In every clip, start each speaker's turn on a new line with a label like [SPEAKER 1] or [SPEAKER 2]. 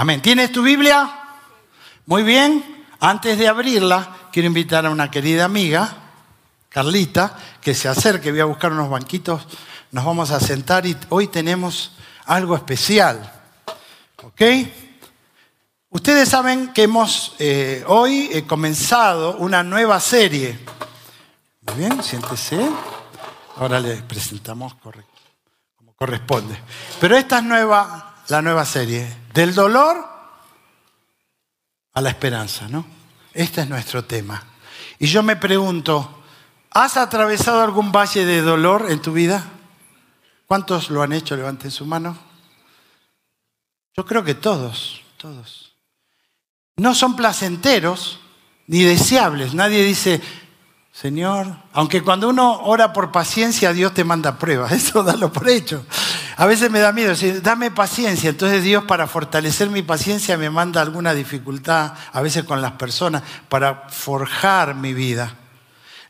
[SPEAKER 1] Amén. ¿Tienes tu Biblia? Muy bien. Antes de abrirla, quiero invitar a una querida amiga, Carlita, que se acerque. Voy a buscar unos banquitos. Nos vamos a sentar y hoy tenemos algo especial. ¿Ok? Ustedes saben que hemos eh, hoy comenzado una nueva serie. Muy bien, siéntese. Ahora le presentamos como corresponde. Pero esta es nueva, la nueva serie. Del dolor a la esperanza, ¿no? Este es nuestro tema. Y yo me pregunto, ¿has atravesado algún valle de dolor en tu vida? ¿Cuántos lo han hecho? Levanten su mano. Yo creo que todos, todos. No son placenteros ni deseables. Nadie dice, Señor, aunque cuando uno ora por paciencia, Dios te manda pruebas, eso dalo por hecho. A veces me da miedo decir, dame paciencia, entonces Dios para fortalecer mi paciencia me manda alguna dificultad, a veces con las personas, para forjar mi vida.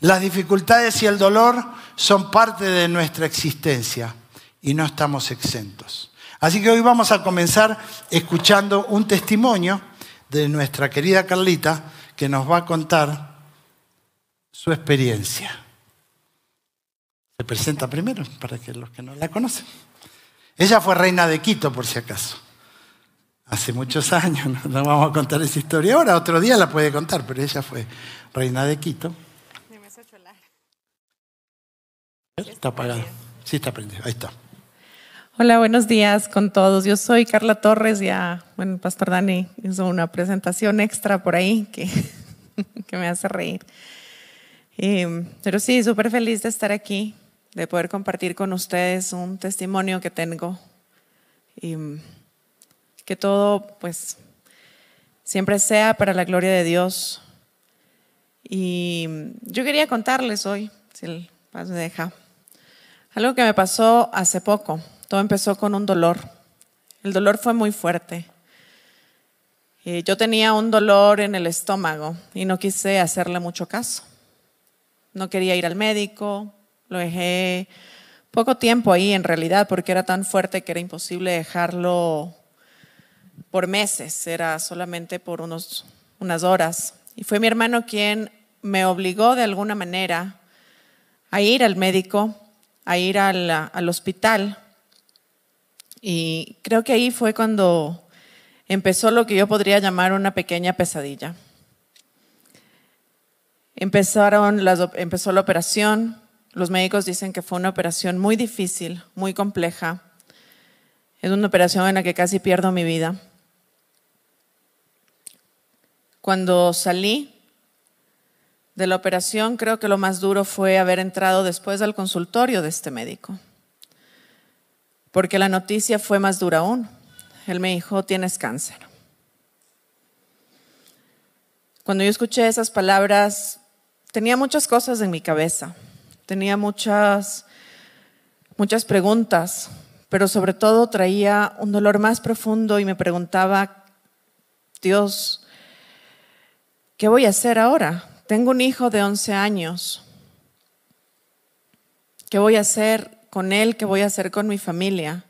[SPEAKER 1] Las dificultades y el dolor son parte de nuestra existencia y no estamos exentos. Así que hoy vamos a comenzar escuchando un testimonio de nuestra querida Carlita que nos va a contar su experiencia. Se presenta primero para que los que no la conocen. Ella fue reina de Quito, por si acaso. Hace muchos años, no, vamos a contar esa historia ahora, otro día la puede contar, pero ella fue reina de Quito. Está apagado. Sí, está prendido. Ahí está.
[SPEAKER 2] Hola, buenos días con todos. Yo soy Carla Torres. Ya, bueno, Pastor Dani hizo una presentación extra por ahí que, que me hace reír. Em, pero sí, súper feliz de estar aquí, de poder compartir con ustedes un testimonio que tengo. Y que todo, pues, siempre sea para la gloria de Dios. Y yo quería contarles hoy, si el paso me deja, algo que me pasó hace poco. Todo empezó con un dolor. El dolor fue muy fuerte. Eh, yo tenía un dolor en el estómago y no quise hacerle mucho caso. No quería ir al médico, lo dejé poco tiempo ahí en realidad porque era tan fuerte que era imposible dejarlo por meses, era solamente por unos, unas horas. Y fue mi hermano quien me obligó de alguna manera a ir al médico, a ir al, al hospital. Y creo que ahí fue cuando empezó lo que yo podría llamar una pequeña pesadilla. Empezaron empezó la operación. Los médicos dicen que fue una operación muy difícil, muy compleja. Es una operación en la que casi pierdo mi vida. Cuando salí de la operación, creo que lo más duro fue haber entrado después del consultorio de este médico. Porque la noticia fue más dura aún. Él me dijo, tienes cáncer. Cuando yo escuché esas palabras, tenía muchas cosas en mi cabeza, tenía muchas, muchas preguntas, pero sobre todo traía un dolor más profundo y me preguntaba, Dios, ¿qué voy a hacer ahora? Tengo un hijo de 11 años. ¿Qué voy a hacer con él? ¿Qué voy a hacer con mi familia?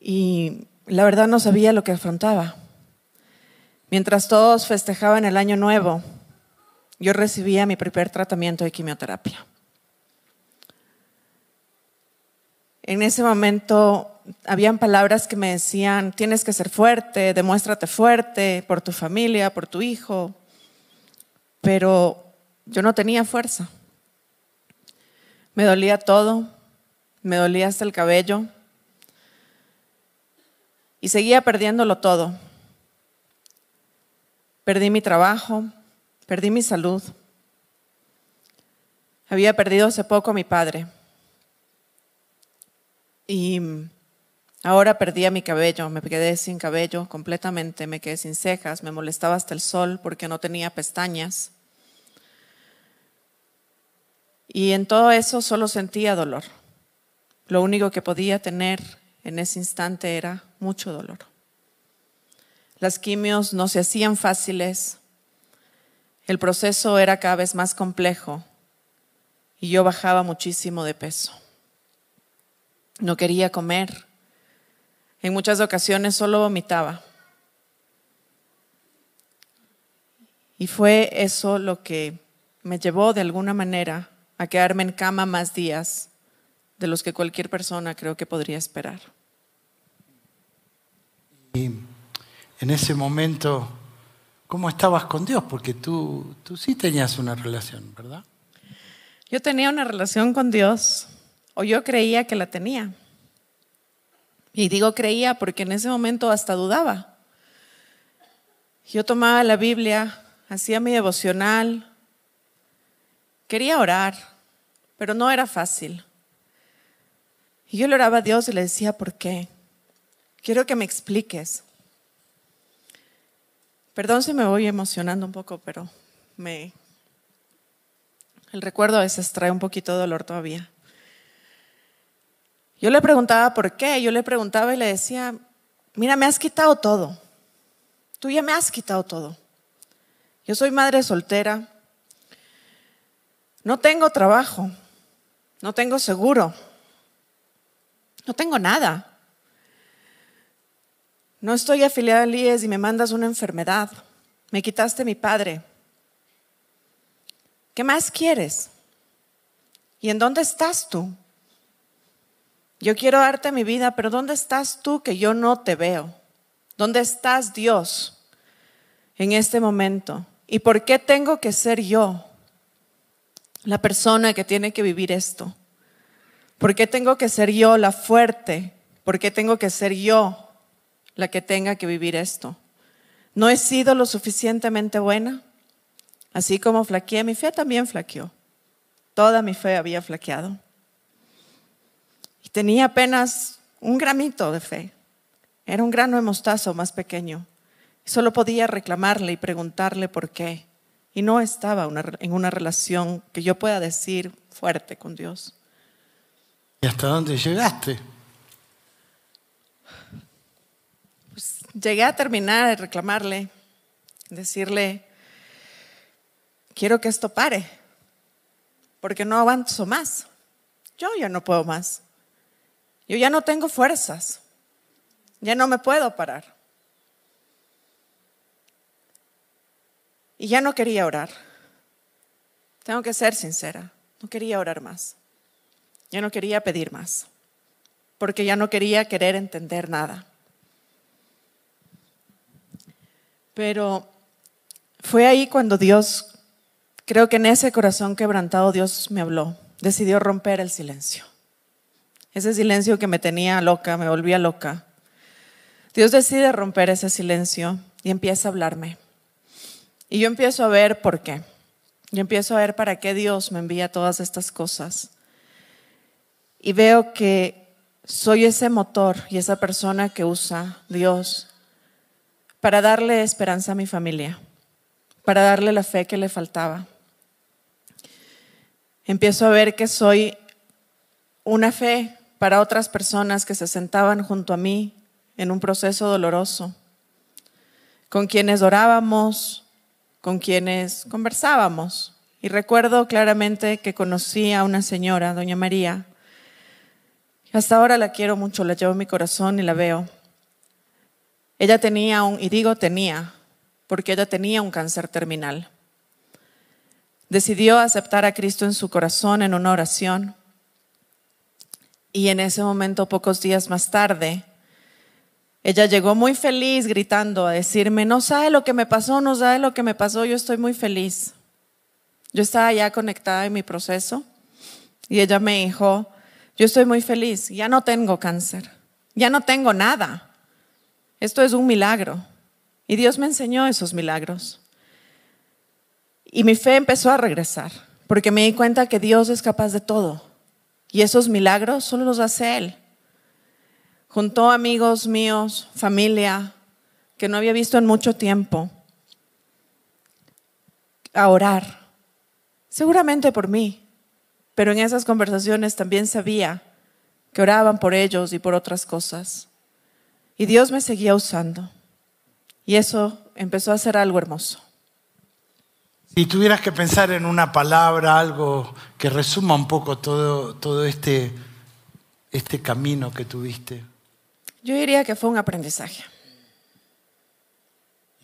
[SPEAKER 2] Y la verdad no sabía lo que afrontaba. Mientras todos festejaban el año nuevo, yo recibía mi primer tratamiento de quimioterapia. En ese momento habían palabras que me decían, tienes que ser fuerte, demuéstrate fuerte por tu familia, por tu hijo, pero yo no tenía fuerza. Me dolía todo, me dolía hasta el cabello y seguía perdiéndolo todo. Perdí mi trabajo, perdí mi salud. Había perdido hace poco a mi padre. Y ahora perdí a mi cabello, me quedé sin cabello completamente, me quedé sin cejas, me molestaba hasta el sol porque no tenía pestañas. Y en todo eso solo sentía dolor. Lo único que podía tener en ese instante era mucho dolor. Las quimios no se hacían fáciles, el proceso era cada vez más complejo y yo bajaba muchísimo de peso. No quería comer. En muchas ocasiones solo vomitaba. Y fue eso lo que me llevó de alguna manera a quedarme en cama más días de los que cualquier persona creo que podría esperar.
[SPEAKER 1] Y en ese momento, ¿cómo estabas con Dios? Porque tú, tú sí tenías una relación, ¿verdad?
[SPEAKER 2] Yo tenía una relación con Dios, o yo creía que la tenía. Y digo creía porque en ese momento hasta dudaba. Yo tomaba la Biblia, hacía mi devocional, quería orar, pero no era fácil. Y yo le oraba a Dios y le decía, ¿por qué? Quiero que me expliques. Perdón si me voy emocionando un poco, pero me... El recuerdo a veces trae un poquito de dolor todavía. Yo le preguntaba por qué, yo le preguntaba y le decía, mira, me has quitado todo. Tú ya me has quitado todo. Yo soy madre soltera. No tengo trabajo. No tengo seguro. No tengo nada. No estoy afiliada al IES y me mandas una enfermedad. Me quitaste mi padre. ¿Qué más quieres? ¿Y en dónde estás tú? Yo quiero darte mi vida, pero ¿dónde estás tú que yo no te veo? ¿Dónde estás Dios en este momento? ¿Y por qué tengo que ser yo la persona que tiene que vivir esto? ¿Por qué tengo que ser yo la fuerte? ¿Por qué tengo que ser yo la que tenga que vivir esto? ¿No he sido lo suficientemente buena? Así como flaqueé, mi fe también flaqueó. Toda mi fe había flaqueado. Y tenía apenas un gramito de fe. Era un grano de mostazo más pequeño. Solo podía reclamarle y preguntarle por qué. Y no estaba en una relación que yo pueda decir fuerte con Dios.
[SPEAKER 1] ¿Y hasta dónde llegaste?
[SPEAKER 2] Pues llegué a terminar de reclamarle, decirle, quiero que esto pare, porque no avanzo más. Yo ya no puedo más. Yo ya no tengo fuerzas. Ya no me puedo parar. Y ya no quería orar. Tengo que ser sincera. No quería orar más. Ya no quería pedir más, porque ya no quería querer entender nada. Pero fue ahí cuando Dios, creo que en ese corazón quebrantado Dios me habló, decidió romper el silencio. Ese silencio que me tenía loca, me volvía loca. Dios decide romper ese silencio y empieza a hablarme. Y yo empiezo a ver por qué. Yo empiezo a ver para qué Dios me envía todas estas cosas y veo que soy ese motor y esa persona que usa Dios para darle esperanza a mi familia, para darle la fe que le faltaba. Empiezo a ver que soy una fe para otras personas que se sentaban junto a mí en un proceso doloroso, con quienes orábamos, con quienes conversábamos. Y recuerdo claramente que conocí a una señora, doña María, hasta ahora la quiero mucho, la llevo en mi corazón y la veo. Ella tenía un, y digo tenía, porque ella tenía un cáncer terminal. Decidió aceptar a Cristo en su corazón en una oración. Y en ese momento, pocos días más tarde, ella llegó muy feliz gritando a decirme, no sabe lo que me pasó, no sabe lo que me pasó, yo estoy muy feliz. Yo estaba ya conectada en mi proceso y ella me dijo, yo estoy muy feliz, ya no tengo cáncer, ya no tengo nada. Esto es un milagro. Y Dios me enseñó esos milagros. Y mi fe empezó a regresar, porque me di cuenta que Dios es capaz de todo. Y esos milagros solo los hace Él. Juntó amigos míos, familia, que no había visto en mucho tiempo, a orar. Seguramente por mí, pero en esas conversaciones también sabía que oraban por ellos y por otras cosas. Y Dios me seguía usando. Y eso empezó a ser algo hermoso.
[SPEAKER 1] Si tuvieras que pensar en una palabra, algo que resuma un poco todo, todo este, este camino que tuviste.
[SPEAKER 2] Yo diría que fue un aprendizaje.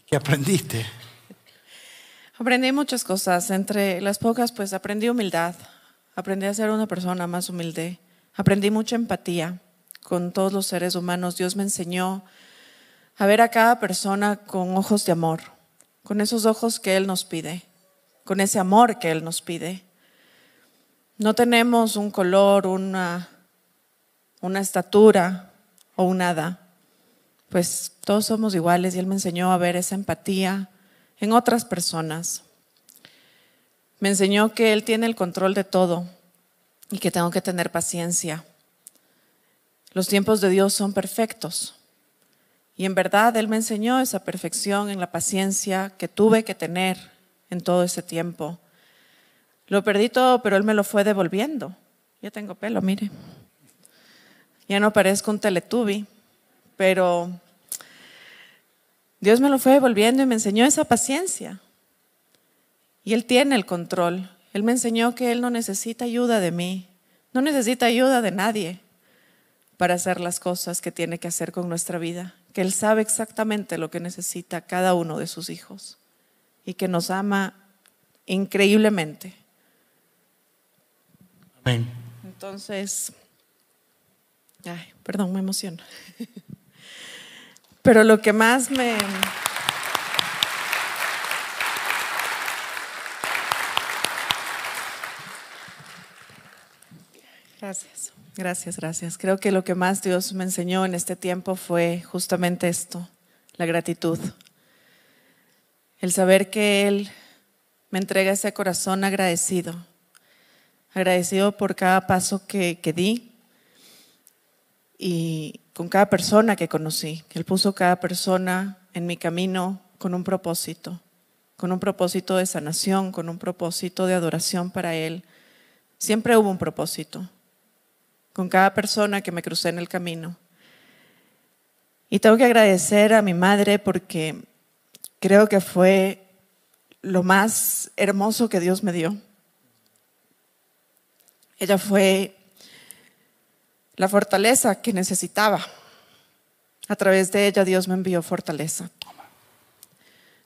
[SPEAKER 1] ¿Qué aprendiste?
[SPEAKER 2] Aprendí muchas cosas. Entre las pocas, pues aprendí humildad. Aprendí a ser una persona más humilde. Aprendí mucha empatía con todos los seres humanos. Dios me enseñó a ver a cada persona con ojos de amor, con esos ojos que Él nos pide, con ese amor que Él nos pide. No tenemos un color, una, una estatura o un nada, pues todos somos iguales y Él me enseñó a ver esa empatía en otras personas. Me enseñó que Él tiene el control de todo y que tengo que tener paciencia. Los tiempos de Dios son perfectos. Y en verdad Él me enseñó esa perfección en la paciencia que tuve que tener en todo ese tiempo. Lo perdí todo, pero Él me lo fue devolviendo. Ya tengo pelo, mire. Ya no parezco un teletubi, pero Dios me lo fue devolviendo y me enseñó esa paciencia. Y Él tiene el control. Él me enseñó que Él no necesita ayuda de mí, no necesita ayuda de nadie para hacer las cosas que tiene que hacer con nuestra vida, que Él sabe exactamente lo que necesita cada uno de sus hijos y que nos ama increíblemente.
[SPEAKER 1] Amén.
[SPEAKER 2] Entonces, ay, perdón, me emociono. Pero lo que más me... Gracias, gracias, gracias. Creo que lo que más Dios me enseñó en este tiempo fue justamente esto, la gratitud. El saber que Él me entrega ese corazón agradecido, agradecido por cada paso que, que di y con cada persona que conocí. Él puso cada persona en mi camino con un propósito, con un propósito de sanación, con un propósito de adoración para Él. Siempre hubo un propósito con cada persona que me crucé en el camino. Y tengo que agradecer a mi madre porque creo que fue lo más hermoso que Dios me dio. Ella fue la fortaleza que necesitaba. A través de ella Dios me envió fortaleza.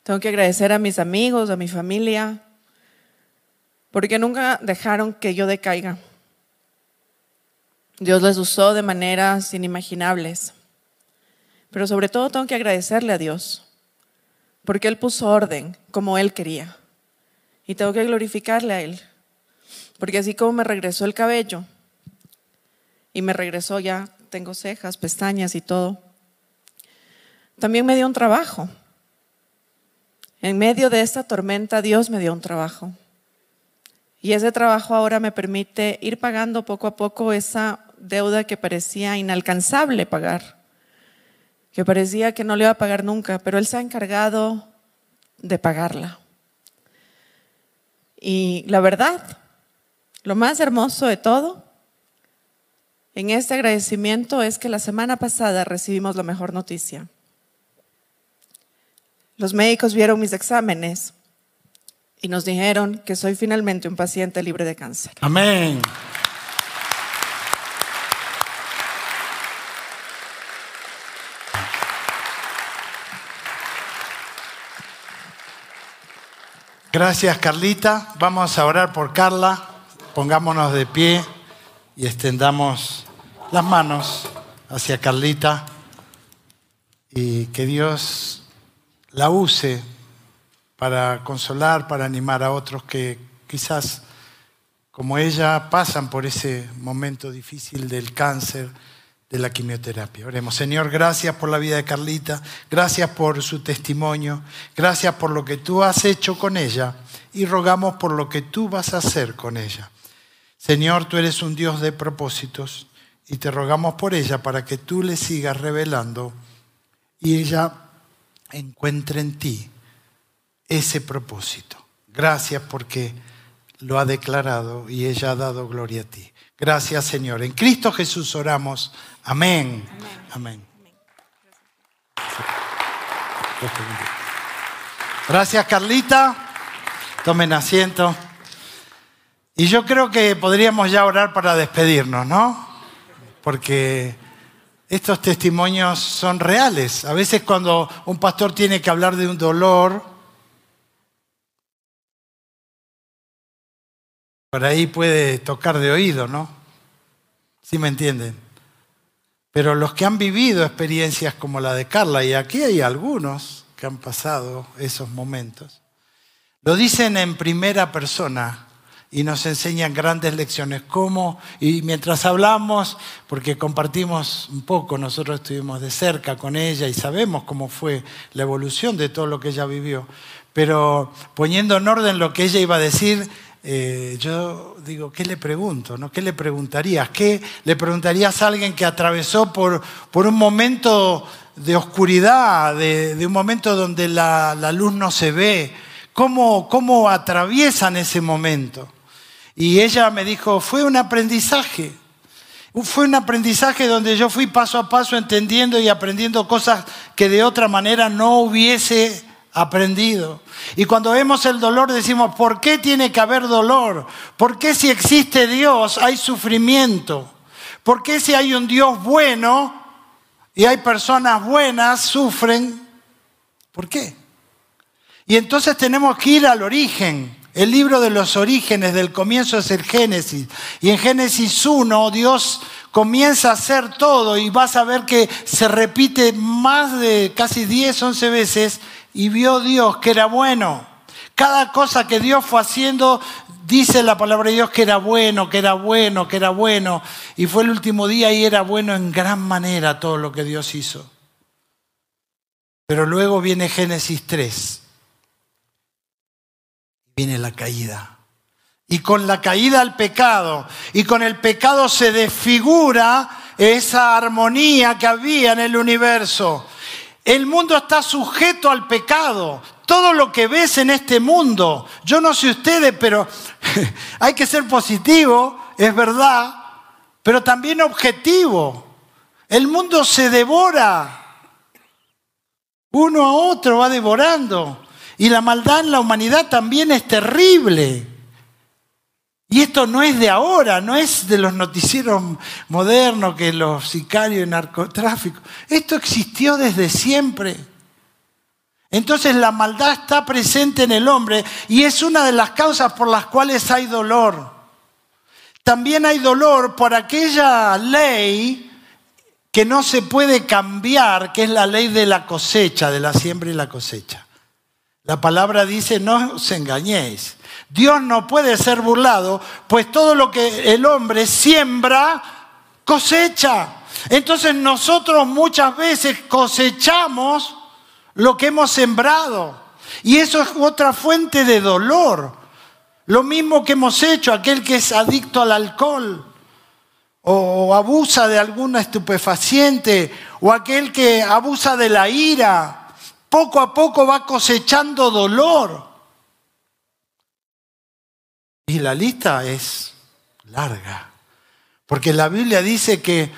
[SPEAKER 2] Tengo que agradecer a mis amigos, a mi familia, porque nunca dejaron que yo decaiga. Dios les usó de maneras inimaginables. Pero sobre todo tengo que agradecerle a Dios, porque Él puso orden como Él quería. Y tengo que glorificarle a Él, porque así como me regresó el cabello, y me regresó ya, tengo cejas, pestañas y todo, también me dio un trabajo. En medio de esta tormenta Dios me dio un trabajo. Y ese trabajo ahora me permite ir pagando poco a poco esa deuda que parecía inalcanzable pagar, que parecía que no le iba a pagar nunca, pero Él se ha encargado de pagarla. Y la verdad, lo más hermoso de todo en este agradecimiento es que la semana pasada recibimos la mejor noticia. Los médicos vieron mis exámenes y nos dijeron que soy finalmente un paciente libre de cáncer.
[SPEAKER 1] Amén. Gracias, Carlita. Vamos a orar por Carla. Pongámonos de pie y extendamos las manos hacia Carlita y que Dios la use para consolar, para animar a otros que quizás como ella pasan por ese momento difícil del cáncer, de la quimioterapia. Oremos, Señor, gracias por la vida de Carlita, gracias por su testimonio, gracias por lo que tú has hecho con ella y rogamos por lo que tú vas a hacer con ella. Señor, tú eres un Dios de propósitos y te rogamos por ella para que tú le sigas revelando y ella encuentre en ti ese propósito. Gracias porque lo ha declarado y ella ha dado gloria a ti. Gracias Señor. En Cristo Jesús oramos. Amén. Amén. Gracias Carlita. Tomen asiento. Y yo creo que podríamos ya orar para despedirnos, ¿no? Porque estos testimonios son reales. A veces cuando un pastor tiene que hablar de un dolor, por ahí puede tocar de oído, ¿no? ¿Sí me entienden? Pero los que han vivido experiencias como la de Carla, y aquí hay algunos que han pasado esos momentos, lo dicen en primera persona y nos enseñan grandes lecciones. ¿Cómo? Y mientras hablamos, porque compartimos un poco, nosotros estuvimos de cerca con ella y sabemos cómo fue la evolución de todo lo que ella vivió, pero poniendo en orden lo que ella iba a decir, eh, yo digo, ¿qué le pregunto? No? ¿Qué le preguntarías? ¿Qué le preguntarías a alguien que atravesó por, por un momento de oscuridad, de, un momento donde la, luz no se ve? ¿Cómo, ¿Cómo atraviesan ese momento? Y ella me dijo, fue un aprendizaje. Fue un aprendizaje donde yo fui paso a paso entendiendo y aprendiendo cosas que de otra manera no hubiese aprendido. Y cuando vemos el dolor decimos, ¿por qué tiene que haber dolor? ¿Por qué si existe Dios hay sufrimiento? ¿Por qué si hay un Dios bueno y hay personas buenas sufren? ¿Por qué? Y entonces tenemos que ir al origen. El libro de los orígenes del comienzo es el Génesis. Y en Génesis 1 Dios comienza a hacer todo y vas a ver que se repite más de casi 10, 11 veces y vio Dios que era bueno. Cada cosa que Dios fue haciendo, dice la palabra de Dios que era bueno, que era bueno, que era bueno. Y fue el último día y era bueno en gran manera todo lo que Dios hizo. Pero luego viene Génesis 3. Viene la caída. Y con la caída al pecado, y con el pecado se desfigura esa armonía que había en el universo. El mundo está sujeto al pecado. Todo lo que ves en este mundo, yo no sé ustedes, pero hay que ser positivo, es verdad, pero también objetivo. El mundo se devora. Uno a otro va devorando. Y la maldad en la humanidad también es terrible. Y esto no es de ahora, no es de los noticieros modernos que los sicarios y narcotráfico. Esto existió desde siempre. Entonces la maldad está presente en el hombre y es una de las causas por las cuales hay dolor. También hay dolor por aquella ley que no se puede cambiar, que es la ley de la cosecha, de la siembra y la cosecha. La palabra dice, no os engañéis. Dios no puede ser burlado, pues todo lo que el hombre siembra, cosecha. Entonces nosotros muchas veces cosechamos lo que hemos sembrado. Y eso es otra fuente de dolor. Lo mismo que hemos hecho, aquel que es adicto al alcohol o abusa de alguna estupefaciente o aquel que abusa de la ira, poco a poco va cosechando dolor. Y la lista es larga, porque la Biblia dice que,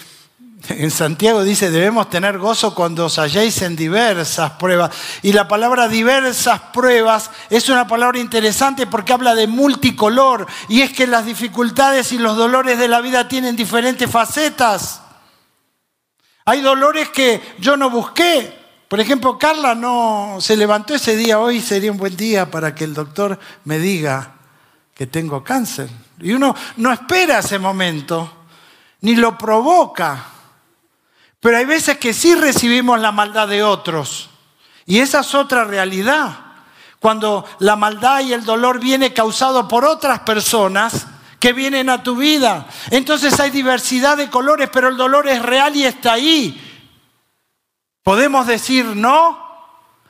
[SPEAKER 1] en Santiago dice, debemos tener gozo cuando os halléis en diversas pruebas. Y la palabra diversas pruebas es una palabra interesante porque habla de multicolor. Y es que las dificultades y los dolores de la vida tienen diferentes facetas. Hay dolores que yo no busqué. Por ejemplo, Carla no se levantó ese día, hoy sería un buen día para que el doctor me diga, que tengo cáncer. Y uno no espera ese momento, ni lo provoca. Pero hay veces que sí recibimos la maldad de otros. Y esa es otra realidad. Cuando la maldad y el dolor viene causado por otras personas que vienen a tu vida. Entonces hay diversidad de colores, pero el dolor es real y está ahí. Podemos decir no,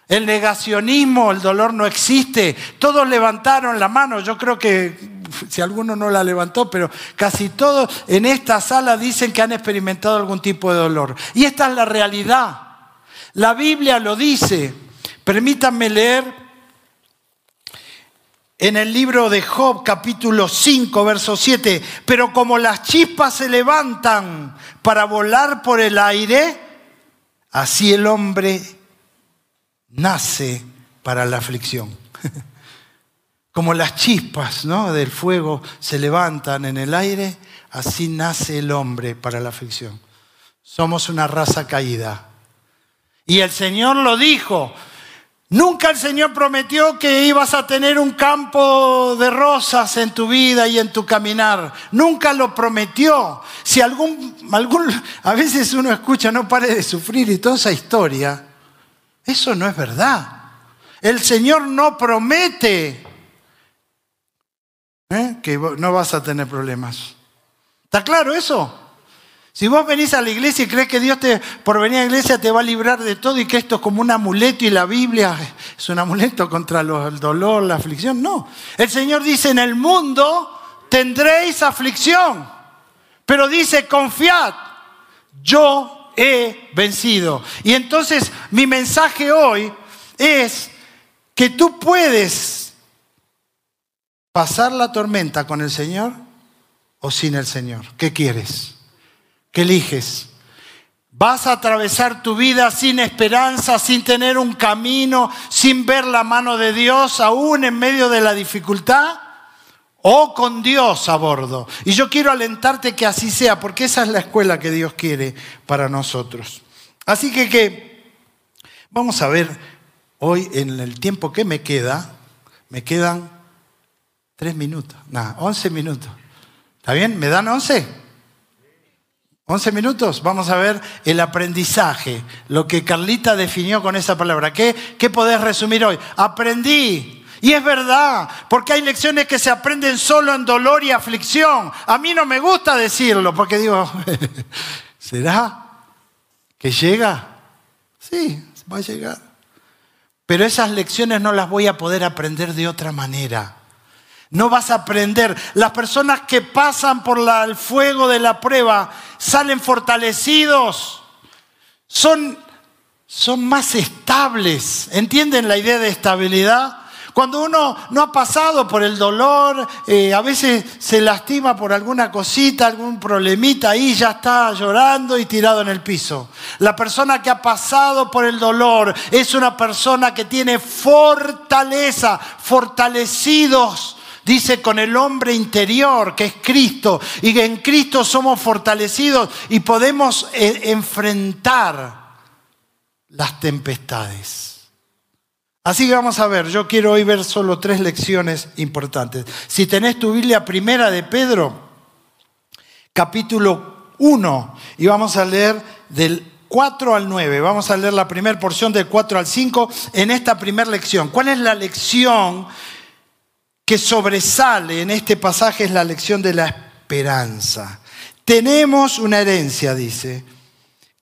[SPEAKER 1] el negacionismo, el dolor no existe. Todos levantaron la mano. Yo creo que, si alguno no la levantó, pero casi todos en esta sala dicen que han experimentado algún tipo de dolor. Y esta es la realidad. La Biblia lo dice. Permítanme leer en el libro de Job capítulo 5, verso 7. Pero como las chispas se levantan para volar por el aire, así el hombre nace para la aflicción. Como las chispas ¿no? del fuego se levantan en el aire, así nace el hombre para la aflicción. somos una raza caída. Y el Señor lo dijo. Nunca el Señor prometió que ibas a tener un campo de rosas en tu vida y en tu caminar. Nunca lo prometió. Si algún, algún, a veces uno escucha, no pare de sufrir y toda esa historia, eso no es verdad. El Señor no promete ¿eh? que no vas a tener problemas. ¿Está claro eso? Si vos venís a la iglesia y crees que Dios te, por venir a la iglesia te va a librar de todo y que esto es como un amuleto y la Biblia es un amuleto contra el dolor, la aflicción, no. El Señor dice, en el mundo tendréis aflicción, pero dice, confiad, yo he vencido. Y entonces mi mensaje hoy es que tú puedes pasar la tormenta con el Señor o sin el Señor. ¿Qué quieres? ¿Qué eliges? ¿Vas a atravesar tu vida sin esperanza, sin tener un camino, sin ver la mano de Dios aún en medio de la dificultad? ¿O con Dios a bordo? Y yo quiero alentarte que así sea, porque esa es la escuela que Dios quiere para nosotros. Así que, vamos a ver hoy en el tiempo que me queda, me quedan tres minutos, nada, once minutos. ¿Está bien? ¿Me dan once? 11 minutos, vamos a ver el aprendizaje, lo que Carlita definió con esa palabra. ¿Qué, qué podés resumir hoy? Aprendí. Y es verdad, porque hay lecciones que se aprenden solo en dolor y aflicción. A mí no me gusta decirlo, porque digo, ¿será que llega? Sí, va a llegar. Pero esas lecciones no las voy a poder aprender de otra manera. No vas a aprender. Las personas que pasan por el fuego de la prueba salen fortalecidos. Son, son más estables. ¿Entienden la idea de estabilidad? Cuando uno no ha pasado por el dolor, eh, a veces se lastima por alguna cosita, algún problemita ahí, ya está llorando y tirado en el piso. La persona que ha pasado por el dolor es una persona que tiene fortaleza, fortalecidos Dice con el hombre interior, que es Cristo, y que en Cristo somos fortalecidos y podemos eh, enfrentar las tempestades. Así que vamos a ver, yo quiero hoy ver solo tres lecciones importantes. Si tenés tu Biblia primera de Pedro, capítulo 1, y vamos a leer del 4 al 9. Vamos a leer la primera porción del 4 al 5 en esta primera lección. ¿Cuál es la lección que sobresale en este pasaje es la lección de la esperanza. Tenemos una herencia, dice,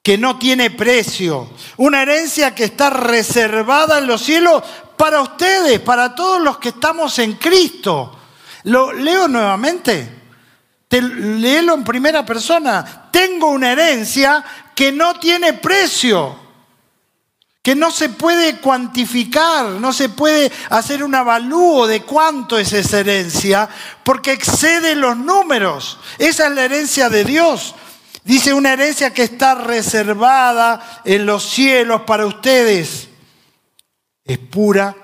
[SPEAKER 1] que no tiene precio, una herencia que está reservada en los cielos para ustedes, para todos los que estamos en Cristo. Lo leo nuevamente. Te, léelo en primera persona. Tengo una herencia que no tiene precio que no se puede cuantificar, no se puede hacer un avalúo de cuánto es esa herencia, porque excede los números. Esa es la herencia de Dios. Dice una herencia que está reservada en los cielos para ustedes. Es pura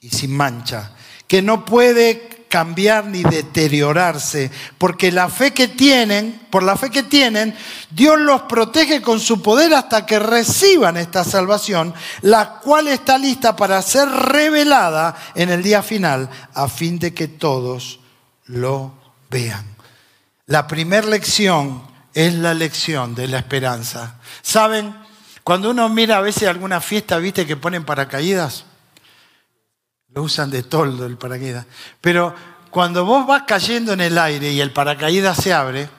[SPEAKER 1] y sin mancha, que no puede cambiar ni deteriorarse, porque la fe que tienen, por la fe que tienen, Dios los protege con su poder hasta que reciban esta salvación, la cual está lista para ser revelada en el día final, a fin de que todos lo vean. La primera lección es la lección de la esperanza. ¿Saben? Cuando uno mira a veces alguna fiesta, viste que ponen paracaídas, lo usan de toldo el paracaídas. Pero cuando vos vas cayendo en el aire y el paracaídas se abre,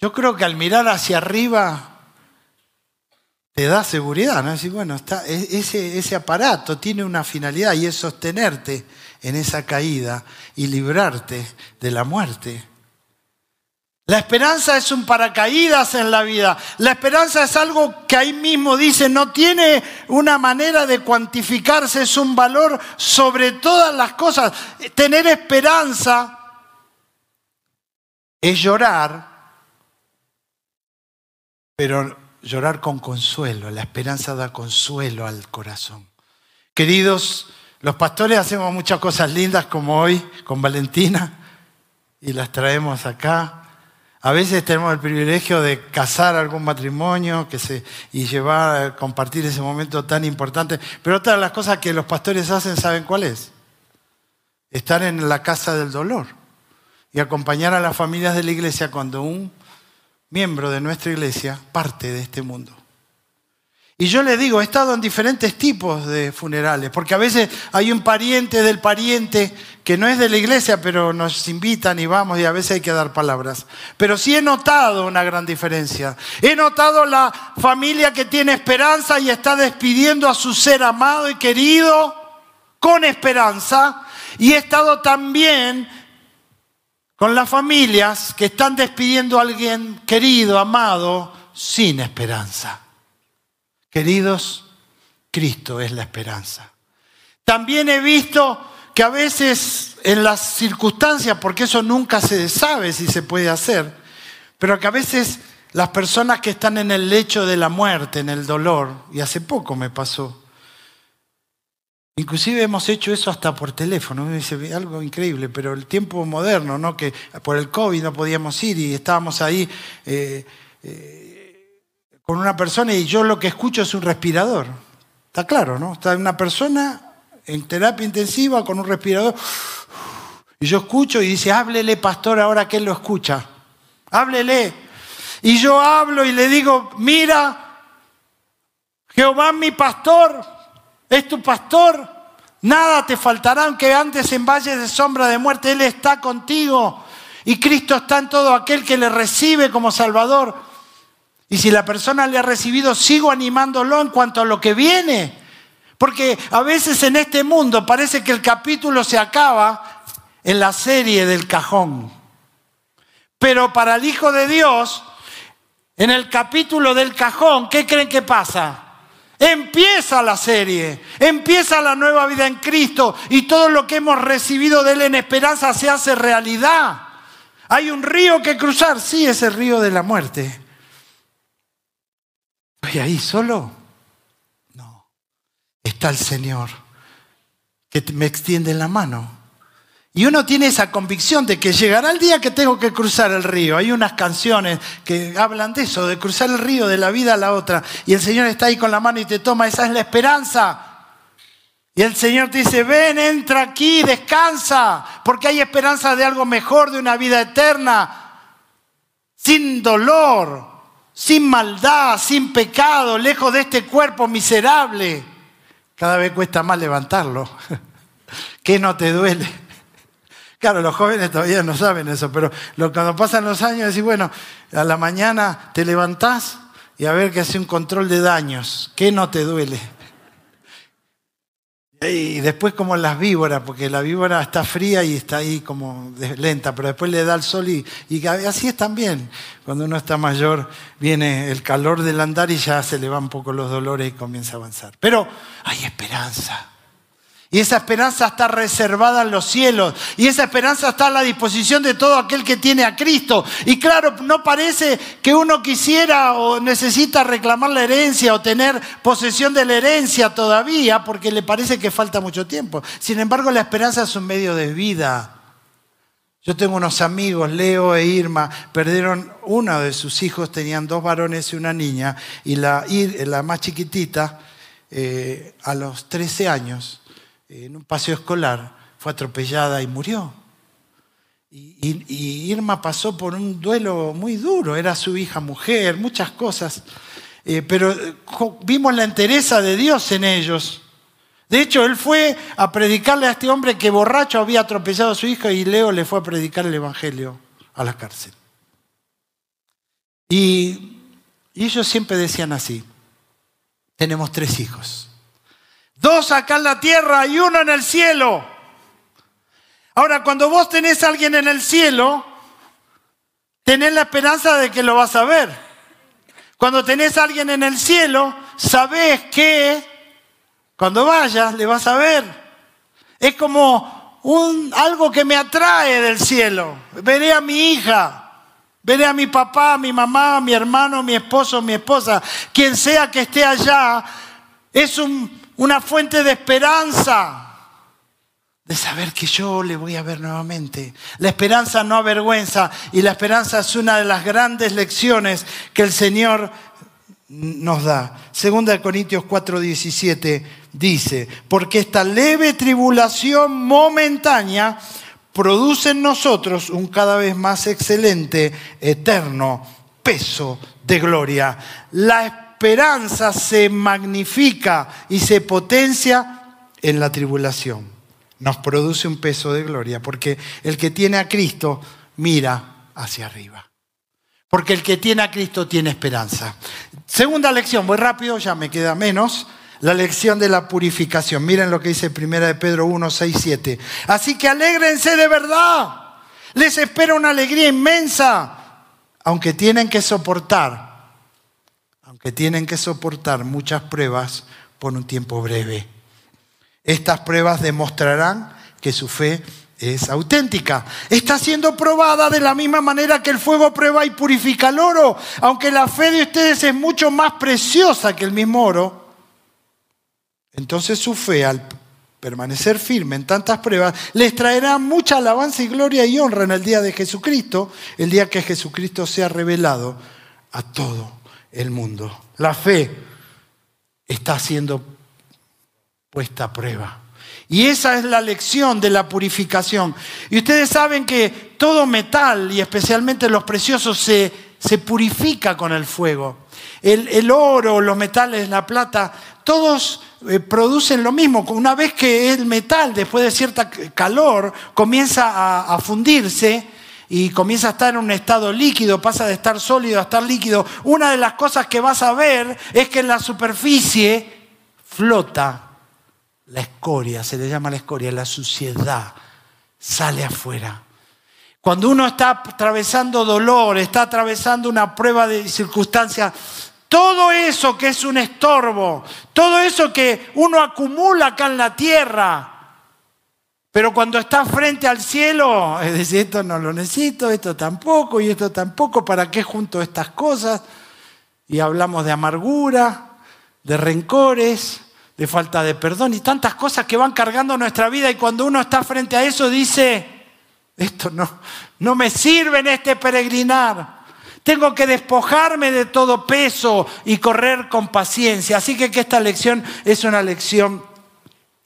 [SPEAKER 1] yo creo que al mirar hacia arriba te da seguridad, ¿no? Bueno, está, e-, ese aparato tiene una finalidad y es sostenerte en esa caída y librarte de la muerte. La esperanza es un paracaídas en la vida. La esperanza es algo que ahí mismo dice, no tiene una manera de cuantificarse, es un valor sobre todas las cosas. Tener esperanza es llorar, pero llorar con consuelo. La esperanza da consuelo al corazón. Queridos, los pastores hacemos muchas cosas lindas como hoy con Valentina y las traemos acá A veces tenemos el privilegio de casar algún matrimonio y llevar, compartir ese momento tan importante. Pero otra de las cosas que los pastores hacen, ¿saben cuál es? Estar en la casa del dolor y acompañar a las familias de la iglesia cuando un miembro de nuestra iglesia parte de este mundo. Y yo le digo, he estado en diferentes tipos de funerales, porque a veces hay un pariente del pariente que no es de la iglesia, pero nos invitan y vamos y a veces hay que dar palabras. Pero sí he notado una gran diferencia. He notado la familia que tiene esperanza y está despidiendo a su ser amado y querido con esperanza. Y he estado también con las familias que están despidiendo a alguien querido, amado, sin esperanza. Queridos, Cristo es la esperanza. También he visto que a veces en las circunstancias, porque eso nunca se sabe si se puede hacer, pero que a veces las personas que están en el lecho de la muerte, en el dolor, y hace poco me pasó, inclusive hemos hecho eso hasta por teléfono, me dice algo increíble, pero el tiempo moderno, ¿no? que por el COVID no podíamos ir y estábamos ahí. Eh, eh, con una persona y yo lo que escucho es un respirador. Está claro, ¿no? Está una persona en terapia intensiva con un respirador. Y yo escucho y dice, háblele, pastor, ahora que él lo escucha. Háblele. Y yo hablo y le digo, mira, Jehová mi pastor, es tu pastor, nada te faltará, aunque andes en valles de sombra de muerte, Él está contigo. Y Cristo está en todo aquel que le recibe como Salvador. Y si la persona le ha recibido, sigo animándolo en cuanto a lo que viene. Porque a veces en este mundo parece que el capítulo se acaba en la serie del cajón. Pero para el Hijo de Dios, en el capítulo del cajón, ¿qué creen que pasa? Empieza la serie, empieza la nueva vida en Cristo y todo lo que hemos recibido de Él en esperanza se hace realidad. Hay un río que cruzar, sí, es el río de la muerte. ¿Estoy ahí solo? No. Está el Señor que me extiende la mano. Y uno tiene esa convicción de que llegará el día que tengo que cruzar el río. Hay unas canciones que hablan de eso, de cruzar el río de la vida a la otra. Y el Señor está ahí con la mano y te toma. Esa es la esperanza. Y el Señor te dice, ven, entra aquí, descansa, porque hay esperanza de algo mejor, de una vida eterna, sin dolor, sin maldad, sin pecado, lejos de este cuerpo miserable. Cada vez cuesta más levantarlo. ¿Qué no te duele? Claro, los jóvenes todavía no saben eso, pero cuando pasan los años, decís, bueno, a la mañana te levantás y a ver que hace un control de daños. ¿Qué no te duele? Y después como las víboras, porque la víbora está fría y está ahí como lenta, pero después le da el sol y, así es también. Cuando uno está mayor viene el calor del andar y ya se le van un poco los dolores y comienza a avanzar. Pero hay esperanza. Y esa esperanza está reservada en los cielos. Y esa esperanza está a la disposición de todo aquel que tiene a Cristo. Y claro, no parece que uno quisiera o necesita reclamar la herencia o tener posesión de la herencia todavía porque le parece que falta mucho tiempo. Sin embargo, la esperanza es un medio de vida. Yo tengo unos amigos, Leo e Irma, perdieron uno de sus hijos, tenían dos varones y una niña, y la, la más chiquitita, eh, a los 13 años, en un paseo escolar, fue atropellada y murió. Y, Irma pasó por un duelo muy duro, era su hija mujer, muchas cosas, eh, pero eh, vimos la entereza de Dios en ellos. De hecho, él fue a predicarle a este hombre que borracho había atropellado a su hija y Leo le fue a predicar el Evangelio a la cárcel. y ellos siempre decían así, tenemos tres hijos. Dos acá en la tierra y uno en el cielo. Ahora, cuando vos tenés a alguien en el cielo, tenés la esperanza de que lo vas a ver. Cuando tenés a alguien en el cielo, sabés que cuando vayas le vas a ver. Es como un, algo que me atrae del cielo. Veré a mi hija, veré a mi papá, a mi mamá, a mi hermano, a mi esposo, a mi esposa. Quien sea que esté allá, es un, una fuente de esperanza de saber que yo le voy a ver nuevamente. La esperanza no avergüenza y la esperanza es una de las grandes lecciones que el Señor nos da. Segunda de Corintios 4:17 dice, porque esta leve tribulación momentánea produce en nosotros un cada vez más excelente, eterno peso de gloria. La esperanza se magnifica y se potencia en la tribulación nos produce un peso de gloria, porque el que tiene a Cristo mira hacia arriba. Porque el que tiene a Cristo tiene esperanza. Segunda lección, muy rápido, ya me queda menos. La lección de la purificación. Miren lo que dice 1 de Pedro 1, 6, 7. Así que alégrense de verdad. Les espera una alegría inmensa, aunque tienen que soportar, aunque tienen que soportar muchas pruebas por un tiempo breve. Estas pruebas demostrarán que su fe es auténtica. Está siendo probada de la misma manera que el fuego prueba y purifica el oro. Aunque la fe de ustedes es mucho más preciosa que el mismo oro, entonces su fe al permanecer firme en tantas pruebas les traerá mucha alabanza y gloria y honra en el día de Jesucristo, el día que Jesucristo sea revelado a todo el mundo. La fe está siendo puesta a prueba. Y esa es la lección de la purificación. Y ustedes saben que todo metal, y especialmente los preciosos, se, se purifica con el fuego. El, oro, los metales, la plata, todos eh, producen lo mismo. Una vez que el metal, después de cierta calor, comienza a, a fundirse, y comienza a estar en un estado líquido, pasa de estar sólido a estar líquido, una de las cosas que vas a ver es que en la superficie flota la escoria, se le llama la escoria, la suciedad, sale afuera. Cuando uno está atravesando dolor, está atravesando una prueba de circunstancia, todo eso que es un estorbo, todo eso que uno acumula acá en la tierra, pero cuando está frente al cielo, es decir, esto no lo necesito, esto tampoco y esto tampoco, ¿para qué junto estas cosas? Y hablamos de amargura, de rencores, de falta de perdón y tantas cosas que van cargando nuestra vida y cuando uno está frente a eso dice, esto no, no me sirve en este peregrinar. Tengo que despojarme de todo peso y correr con paciencia. Así que esta lección es una lección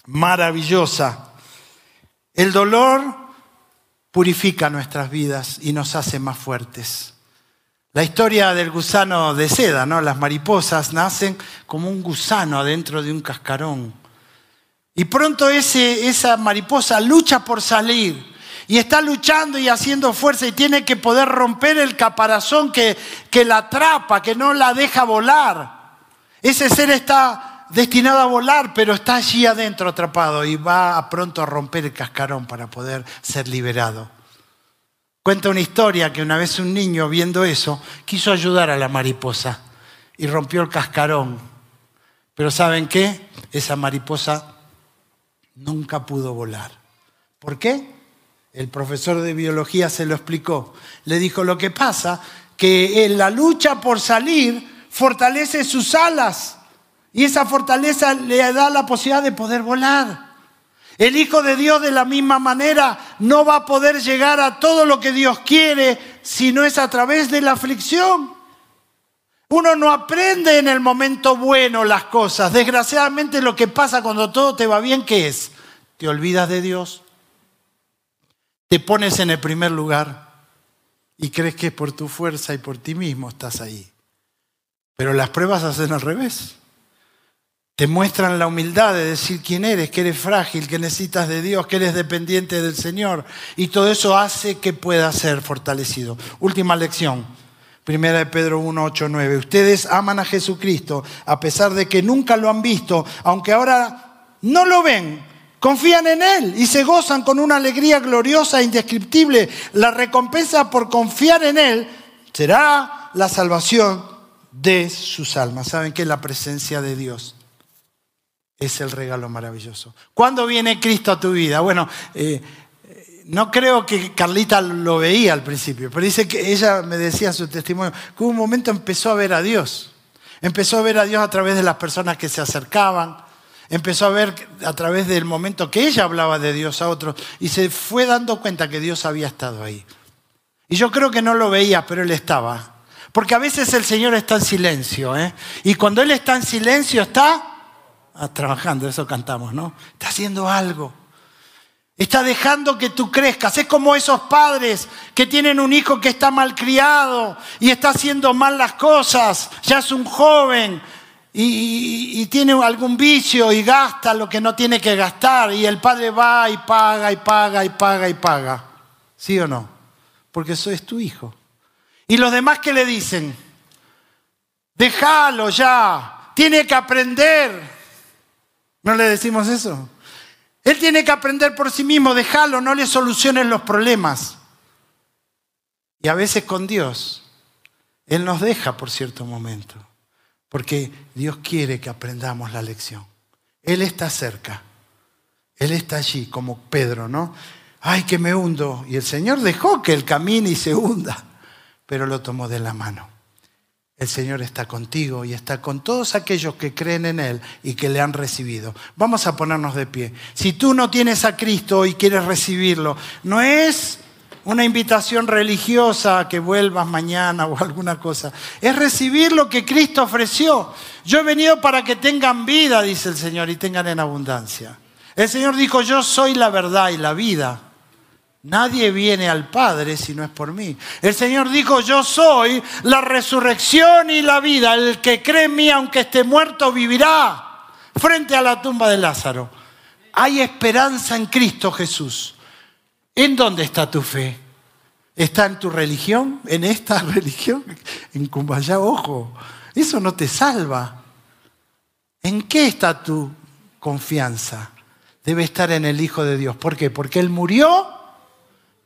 [SPEAKER 1] maravillosa. El dolor purifica nuestras vidas y nos hace más fuertes. La historia del gusano de seda, ¿no? Las mariposas nacen como un gusano adentro de un cascarón. Y pronto esa mariposa lucha por salir. Y está luchando y haciendo fuerza y tiene que poder romper el caparazón que la atrapa, que no la deja volar. Ese ser está destinado a volar, pero está allí adentro atrapado y va pronto a romper el cascarón para poder ser liberado. Cuenta una historia que una vez un niño viendo eso quiso ayudar a la mariposa y rompió el cascarón. Pero ¿saben qué? Esa mariposa nunca pudo volar. ¿Por qué? El profesor de biología se lo explicó. Le dijo, lo que pasa que en la lucha por salir fortalece sus alas y esa fortaleza le da la posibilidad de poder volar. El Hijo de Dios de la misma manera no va a poder llegar a todo lo que Dios quiere si no es a través de la aflicción. Uno no aprende en el momento bueno las cosas. Desgraciadamente lo que pasa cuando todo te va bien, ¿qué es? Te olvidas de Dios, te pones en el primer lugar y crees que por tu fuerza y por ti mismo estás ahí. Pero las pruebas hacen al revés. Te muestran la humildad de decir quién eres, que eres frágil, que necesitas de Dios, que eres dependiente del Señor. Y todo eso hace que pueda ser fortalecido. Última lección. Primera de Pedro 1, 8, 9. Ustedes aman a Jesucristo a pesar de que nunca lo han visto, aunque ahora no lo ven. Confían en Él y se gozan con una alegría gloriosa e indescriptible. La recompensa por confiar en Él será la salvación de sus almas. ¿Saben qué la presencia de Dios? Es el regalo maravilloso. ¿Cuándo viene Cristo a tu vida? Bueno, eh, no creo que Carlita lo veía al principio, pero dice que ella me decía su testimonio, que un momento empezó a ver a Dios. Empezó a ver a Dios a través de las personas que se acercaban. Empezó a ver a través del momento que ella hablaba de Dios a otros y se fue dando cuenta que Dios había estado ahí. Y yo creo que no lo veía, pero él estaba. Porque a veces el Señor está en silencio. ¿eh? Y cuando Él está en silencio está trabajando, eso cantamos, ¿no? Está haciendo algo. Está dejando que tú crezcas. Es como esos padres que tienen un hijo que está mal criado y está haciendo mal las cosas. Ya es un joven y, y, tiene algún vicio y gasta lo que no tiene que gastar. Y el padre va y paga y paga y paga y paga. ¿Sí o no? Porque eso es tu hijo. Y los demás que le dicen, déjalo ya, tiene que aprender. ¿No le decimos eso? Él tiene que aprender por sí mismo, déjalo, no le soluciones los problemas. Y a veces con Dios, Él nos deja por cierto momento, porque Dios quiere que aprendamos la lección. Él está cerca, Él está allí, como Pedro, ¿no? Ay, que me hundo. Y el Señor dejó que Él camine y se hunda pero lo tomó de la mano. El Señor está contigo y está con todos aquellos que creen en Él y que le han recibido. Vamos a ponernos de pie. Si tú no tienes a Cristo y quieres recibirlo, no es una invitación religiosa a que vuelvas mañana o alguna cosa. Es recibir lo que Cristo ofreció. Yo he venido para que tengan vida, dice el Señor, y tengan en abundancia. El Señor dijo, yo soy la verdad y la vida. Nadie viene al Padre si no es por mí. El Señor dijo, yo soy la resurrección y la vida. El que cree en mí, aunque esté muerto, vivirá. Frente a la tumba de Lázaro. Hay esperanza en Cristo Jesús. ¿En dónde está tu fe? ¿Está en tu religión? ¿En esta religión? En Cumbayá, ojo. Eso no te salva. ¿En qué está tu confianza? Debe estar en el Hijo de Dios. ¿Por qué? Porque Él murió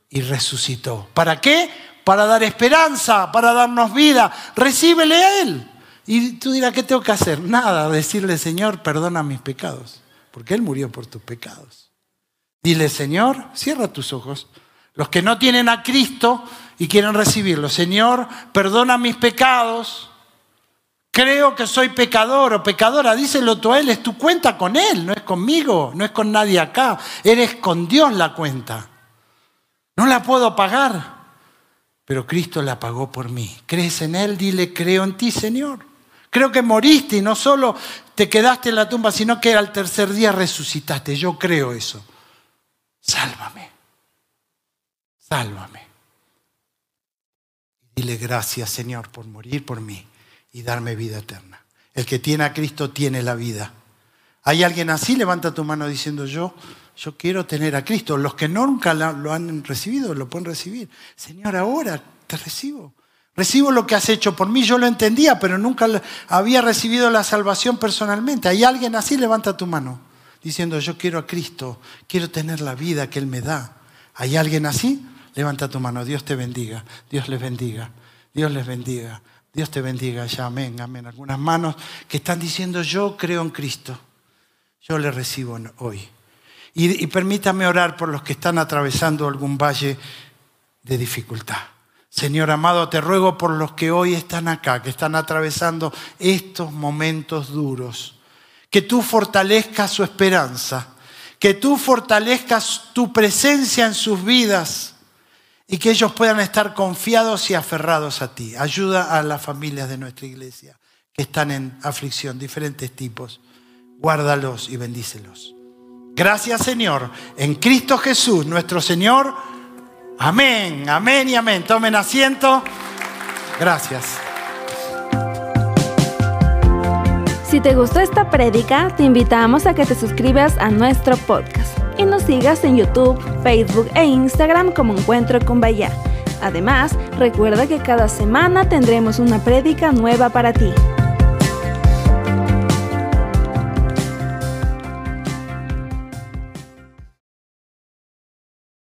[SPEAKER 1] y resucitó. ¿Para qué? Para dar esperanza, para darnos vida. Recíbele a Él. Y tú dirás, ¿qué tengo que hacer? Nada, decirle, Señor, perdona mis pecados, porque Él murió por tus pecados. Dile, Señor, cierra tus ojos. Los que no tienen a Cristo y quieren recibirlo, Señor, perdona mis pecados. Creo que soy pecador o pecadora, díselo tú a Él, es tu cuenta con Él, no es conmigo, no es con nadie acá, eres con Dios la cuenta. No la puedo pagar, pero Cristo la pagó por mí. ¿Crees en Él? Dile, creo en ti, Señor. Creo que moriste y no solo te quedaste en la tumba, sino que al tercer día resucitaste. Yo creo eso. Sálvame. Sálvame. Dile gracias, Señor, por morir por mí y darme vida eterna. El que tiene a Cristo tiene la vida. ¿Hay alguien así? Levanta tu mano diciendo yo yo quiero tener a Cristo. Los que nunca lo han recibido lo pueden recibir. Señor, ahora te recibo. Recibo lo que has hecho por mí. Yo lo entendía, pero nunca había recibido la salvación personalmente. ¿Hay alguien así? Levanta tu mano diciendo, yo quiero a Cristo, quiero tener la vida que Él me da. ¿Hay alguien así? Levanta tu mano. Dios te bendiga. Dios les bendiga. Dios les bendiga. Dios te bendiga. Ya, amén, amén. Algunas manos que están diciendo, yo creo en Cristo. Yo le recibo hoy. Y, permítame orar por los que están atravesando algún valle de dificultad. Señor amado, te ruego por los que hoy están acá, que están atravesando estos momentos duros, que tú fortalezcas su esperanza, que tú fortalezcas tu presencia en sus vidas y que ellos puedan estar confiados y aferrados a ti. Ayuda a las familias de nuestra iglesia que están en aflicción, diferentes tipos. Guárdalos y bendícelos. Gracias Señor, en Cristo Jesús, nuestro Señor. Amén, amén y amén. Tomen asiento. Gracias.
[SPEAKER 3] Si te gustó esta prédica, te invitamos a que te suscribas a nuestro podcast y nos sigas en YouTube, Facebook e Instagram como Encuentro con Bahía. Además, recuerda que cada semana tendremos una prédica nueva para ti.